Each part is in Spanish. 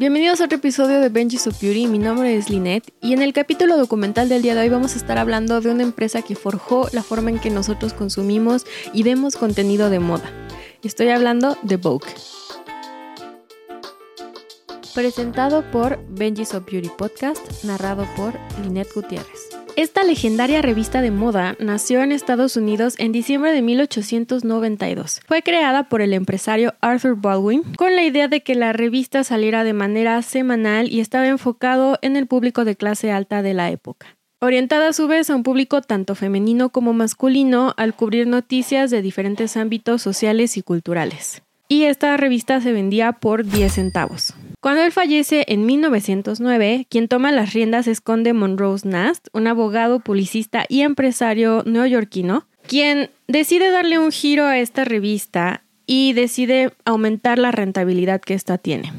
Bienvenidos a otro episodio de Benji's of Beauty, mi nombre es Lynette y en el capítulo documental del día de hoy vamos a estar hablando de una empresa que forjó la forma en que nosotros consumimos y vemos contenido de moda. Estoy hablando de Vogue. Presentado por Benji's of Beauty Podcast, narrado por Lynette Gutiérrez. Esta legendaria revista de moda nació en Estados Unidos en diciembre de 1892. Fue creada por el empresario Arthur Baldwin con la idea de que la revista saliera de manera semanal y estaba enfocado en el público de clase alta de la época. Orientada a su vez a un público tanto femenino como masculino al cubrir noticias de diferentes ámbitos sociales y culturales. Y esta revista se vendía por 10 centavos. Cuando él fallece en 1909, quien toma las riendas es Conde Nast, un abogado, publicista y empresario neoyorquino, quien decide darle un giro a esta revista y decide aumentar la rentabilidad que ésta tiene.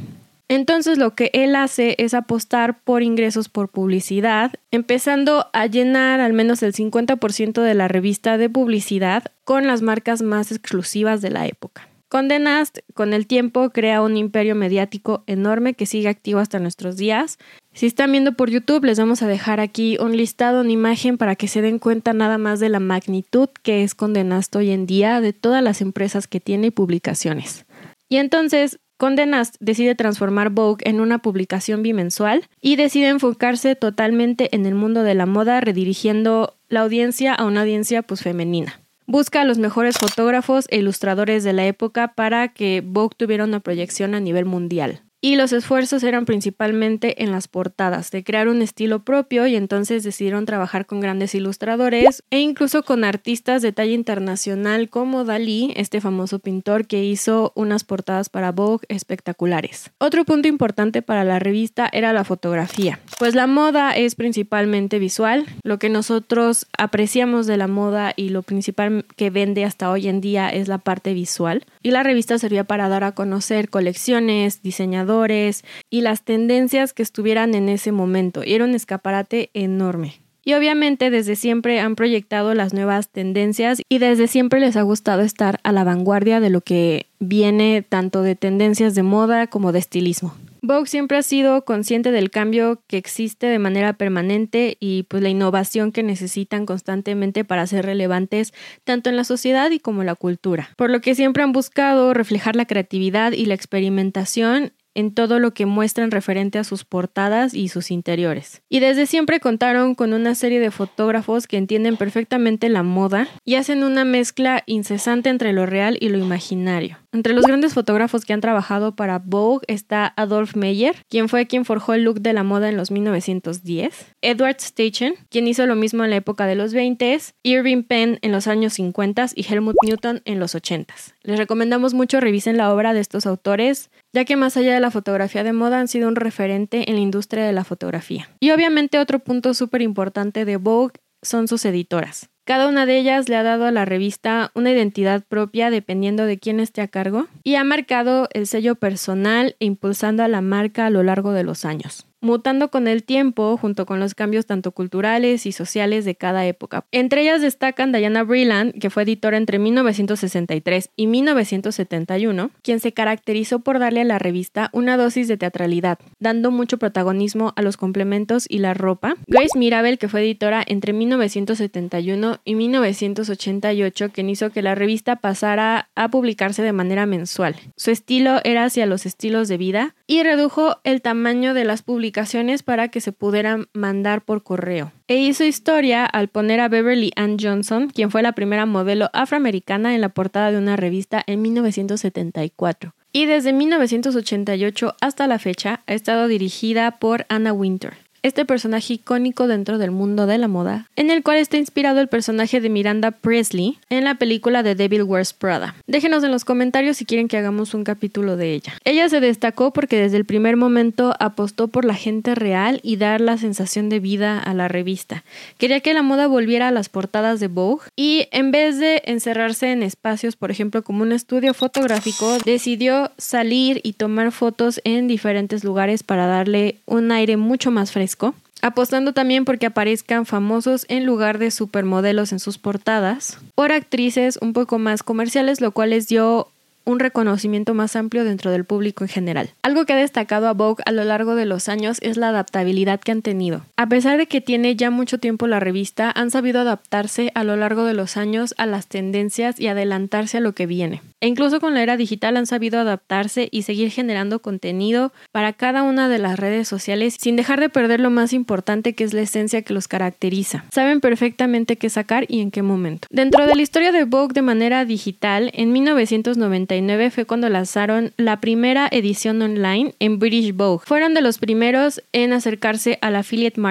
Entonces lo que él hace es apostar por ingresos por publicidad, empezando a llenar al menos el 50% de la revista de publicidad con las marcas más exclusivas de la época. Conde Nast, con el tiempo, crea un imperio mediático enorme que sigue activo hasta nuestros días. Si están viendo por YouTube, les vamos a dejar aquí un listado, una imagen para que se den cuenta nada más de la magnitud que es Conde Nast hoy en día, de todas las empresas que tiene y publicaciones. Y entonces, Conde Nast decide transformar Vogue en una publicación bimensual y decide enfocarse totalmente en el mundo de la moda, redirigiendo la audiencia a una audiencia pues femenina. Busca a los mejores fotógrafos e ilustradores de la época para que Vogue tuviera una proyección a nivel mundial y los esfuerzos eran principalmente en las portadas, de crear un estilo propio y entonces decidieron trabajar con grandes ilustradores e incluso con artistas de talla internacional como Dalí, este famoso pintor que hizo unas portadas para Vogue espectaculares. Otro punto importante para la revista era la fotografía, pues la moda es principalmente visual, lo que nosotros apreciamos de la moda y lo principal que vende hasta hoy en día es la parte visual, y la revista servía para dar a conocer colecciones, diseñadores, y las tendencias que estuvieran en ese momento. Y era un escaparate enorme. Y obviamente desde siempre han proyectado las nuevas tendencias y desde siempre les ha gustado estar a la vanguardia de lo que viene tanto de tendencias de moda como de estilismo. Vogue siempre ha sido consciente del cambio que existe de manera permanente y pues la innovación que necesitan constantemente para ser relevantes tanto en la sociedad y como en la cultura. Por lo que siempre han buscado reflejar la creatividad y la experimentación en todo lo que muestran referente a sus portadas y sus interiores. Y desde siempre contaron con una serie de fotógrafos que entienden perfectamente la moda y hacen una mezcla incesante entre lo real y lo imaginario. Entre los grandes fotógrafos que han trabajado para Vogue está Adolf Meyer, quien fue quien forjó el look de la moda en los 1910, Edward Steichen, quien hizo lo mismo en la época de los 20, Irving Penn en los años 50 y Helmut Newton en los 80. Les recomendamos mucho revisen la obra de estos autores, ya que más allá de la fotografía de moda han sido un referente en la industria de la fotografía. Y obviamente otro punto súper importante de Vogue son sus editoras. Cada una de ellas le ha dado a la revista una identidad propia dependiendo de quién esté a cargo y ha marcado el sello personal e impulsando a la marca a lo largo de los años mutando con el tiempo junto con los cambios tanto culturales y sociales de cada época. Entre ellas destacan Diana Breland, que fue editora entre 1963 y 1971, quien se caracterizó por darle a la revista una dosis de teatralidad, dando mucho protagonismo a los complementos y la ropa. Grace Mirabel, que fue editora entre 1971 y 1988, quien hizo que la revista pasara a publicarse de manera mensual. Su estilo era hacia los estilos de vida y redujo el tamaño de las publicaciones para que se pudieran mandar por correo. E hizo historia al poner a Beverly Ann Johnson, quien fue la primera modelo afroamericana en la portada de una revista en 1974. Y desde 1988 hasta la fecha ha estado dirigida por Anna Winter este personaje icónico dentro del mundo de la moda, en el cual está inspirado el personaje de Miranda Presley en la película de Devil Wears Prada. Déjenos en los comentarios si quieren que hagamos un capítulo de ella. Ella se destacó porque desde el primer momento apostó por la gente real y dar la sensación de vida a la revista. Quería que la moda volviera a las portadas de Vogue y en vez de encerrarse en espacios, por ejemplo, como un estudio fotográfico, decidió salir y tomar fotos en diferentes lugares para darle un aire mucho más fresco apostando también porque aparezcan famosos en lugar de supermodelos en sus portadas, por actrices un poco más comerciales, lo cual les dio un reconocimiento más amplio dentro del público en general. Algo que ha destacado a Vogue a lo largo de los años es la adaptabilidad que han tenido. A pesar de que tiene ya mucho tiempo la revista, han sabido adaptarse a lo largo de los años a las tendencias y adelantarse a lo que viene. E incluso con la era digital han sabido adaptarse y seguir generando contenido para cada una de las redes sociales sin dejar de perder lo más importante que es la esencia que los caracteriza. Saben perfectamente qué sacar y en qué momento. Dentro de la historia de Vogue de manera digital, en 1999 fue cuando lanzaron la primera edición online en British Vogue. Fueron de los primeros en acercarse al affiliate marketing,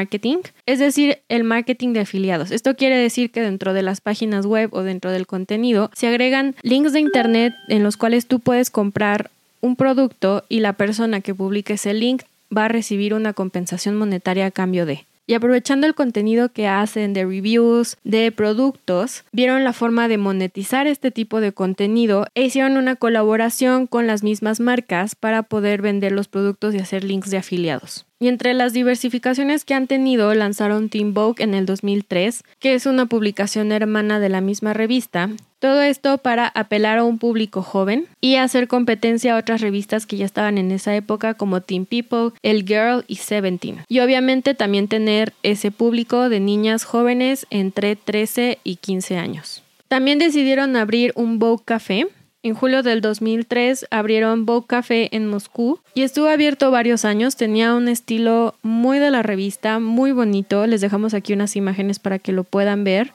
es decir, el marketing de afiliados. Esto quiere decir que dentro de las páginas web o dentro del contenido se agregan links de internet en los cuales tú puedes comprar un producto y la persona que publique ese link va a recibir una compensación monetaria a cambio de. Y aprovechando el contenido que hacen de reviews de productos, vieron la forma de monetizar este tipo de contenido e hicieron una colaboración con las mismas marcas para poder vender los productos y hacer links de afiliados. Y entre las diversificaciones que han tenido, lanzaron Team Vogue en el 2003, que es una publicación hermana de la misma revista. Todo esto para apelar a un público joven y hacer competencia a otras revistas que ya estaban en esa época como Teen People, El Girl y Seventeen. Y obviamente también tener ese público de niñas jóvenes entre 13 y 15 años. También decidieron abrir un Vogue Café, en julio del 2003 abrieron Vogue Café en Moscú y estuvo abierto varios años. Tenía un estilo muy de la revista, muy bonito. Les dejamos aquí unas imágenes para que lo puedan ver.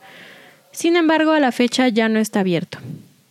Sin embargo, a la fecha ya no está abierto.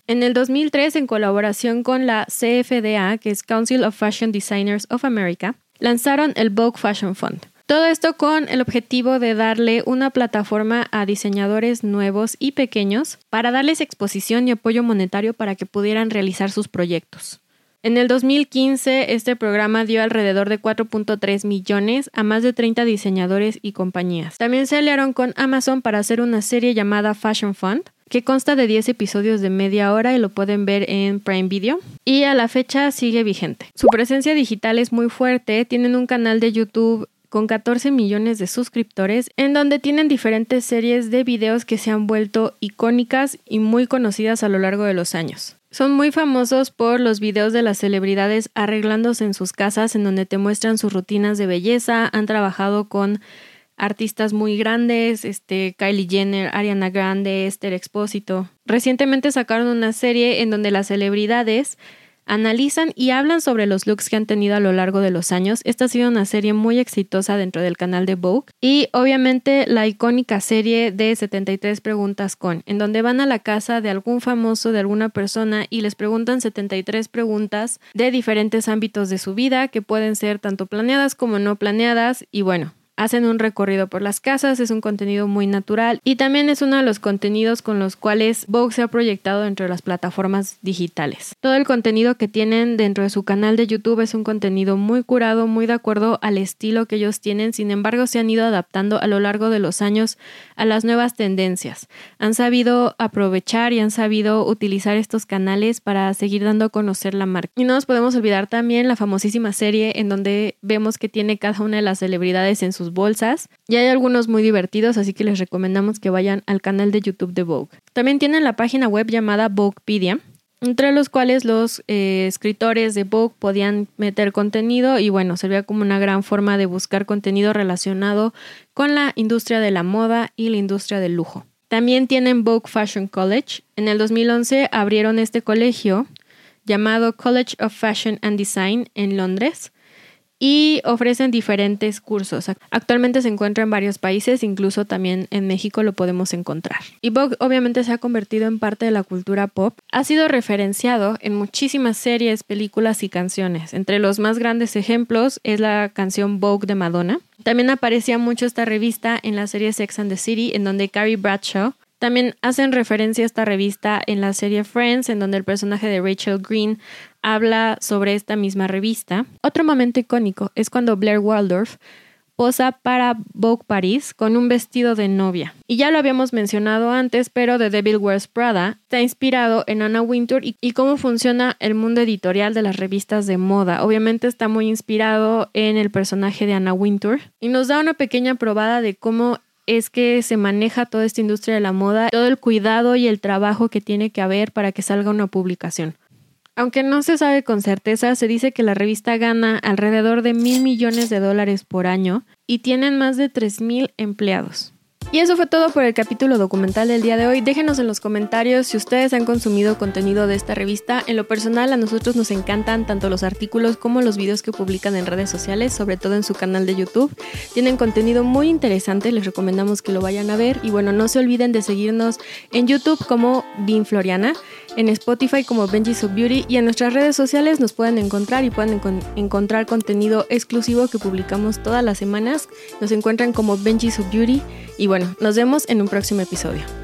En el 2003, en colaboración con la CFDA, que es Council of Fashion Designers of America, lanzaron el Vogue Fashion Fund. Todo esto con el objetivo de darle una plataforma a diseñadores nuevos y pequeños para darles exposición y apoyo monetario para que pudieran realizar sus proyectos. En el 2015, este programa dio alrededor de 4.3 millones a más de 30 diseñadores y compañías. También se aliaron con Amazon para hacer una serie llamada Fashion Fund, que consta de 10 episodios de media hora y lo pueden ver en Prime Video. Y a la fecha sigue vigente. Su presencia digital es muy fuerte, tienen un canal de YouTube con 14 millones de suscriptores, en donde tienen diferentes series de videos que se han vuelto icónicas y muy conocidas a lo largo de los años. Son muy famosos por los videos de las celebridades arreglándose en sus casas, en donde te muestran sus rutinas de belleza, han trabajado con artistas muy grandes, este Kylie Jenner, Ariana Grande, Esther Expósito. Recientemente sacaron una serie en donde las celebridades analizan y hablan sobre los looks que han tenido a lo largo de los años. Esta ha sido una serie muy exitosa dentro del canal de Vogue y obviamente la icónica serie de 73 preguntas con, en donde van a la casa de algún famoso, de alguna persona y les preguntan 73 preguntas de diferentes ámbitos de su vida que pueden ser tanto planeadas como no planeadas y bueno, hacen un recorrido por las casas, es un contenido muy natural y también es uno de los contenidos con los cuales Vogue se ha proyectado dentro de las plataformas digitales. Todo el contenido que tienen dentro de su canal de YouTube es un contenido muy curado, muy de acuerdo al estilo que ellos tienen, sin embargo se han ido adaptando a lo largo de los años a las nuevas tendencias. Han sabido aprovechar y han sabido utilizar estos canales para seguir dando a conocer la marca. Y no nos podemos olvidar también la famosísima serie en donde vemos que tiene cada una de las celebridades en bolsas. Y hay algunos muy divertidos, así que les recomendamos que vayan al canal de YouTube de Vogue. También tienen la página web llamada Voguepedia, entre los cuales los eh, escritores de Vogue podían meter contenido y bueno, servía como una gran forma de buscar contenido relacionado con la industria de la moda y la industria del lujo. También tienen Vogue Fashion College. En el 2011 abrieron este colegio llamado College of Fashion and Design en Londres y ofrecen diferentes cursos. Actualmente se encuentra en varios países, incluso también en México lo podemos encontrar. Y Vogue obviamente se ha convertido en parte de la cultura pop. Ha sido referenciado en muchísimas series, películas y canciones. Entre los más grandes ejemplos es la canción Vogue de Madonna. También aparecía mucho esta revista en la serie Sex and the City, en donde Carrie Bradshaw también hacen referencia a esta revista en la serie Friends, en donde el personaje de Rachel Green habla sobre esta misma revista. Otro momento icónico es cuando Blair Waldorf posa para Vogue Paris con un vestido de novia. Y ya lo habíamos mencionado antes, pero The Devil Wears Prada está inspirado en Anna Wintour y, y, cómo funciona el mundo editorial de las revistas de moda. Obviamente está muy inspirado en el personaje de Anna Wintour y nos da una pequeña probada de cómo es que se maneja toda esta industria de la moda, todo el cuidado y el trabajo que tiene que haber para que salga una publicación. Aunque no se sabe con certeza, se dice que la revista gana alrededor de mil millones de dólares por año y tienen más de 3.000 empleados. Y eso fue todo por el capítulo documental del día de hoy. Déjenos en los comentarios si ustedes han consumido contenido de esta revista. En lo personal a nosotros nos encantan tanto los artículos como los videos que publican en redes sociales, sobre todo en su canal de YouTube. Tienen contenido muy interesante, les recomendamos que lo vayan a ver. Y bueno, no se olviden de seguirnos en YouTube como Bean Floriana, en Spotify como Benji's of Beauty y en nuestras redes sociales nos pueden encontrar y pueden encontrar contenido exclusivo que publicamos todas las semanas. Nos encuentran como Benji's of Beauty y bueno, nos vemos en un próximo episodio.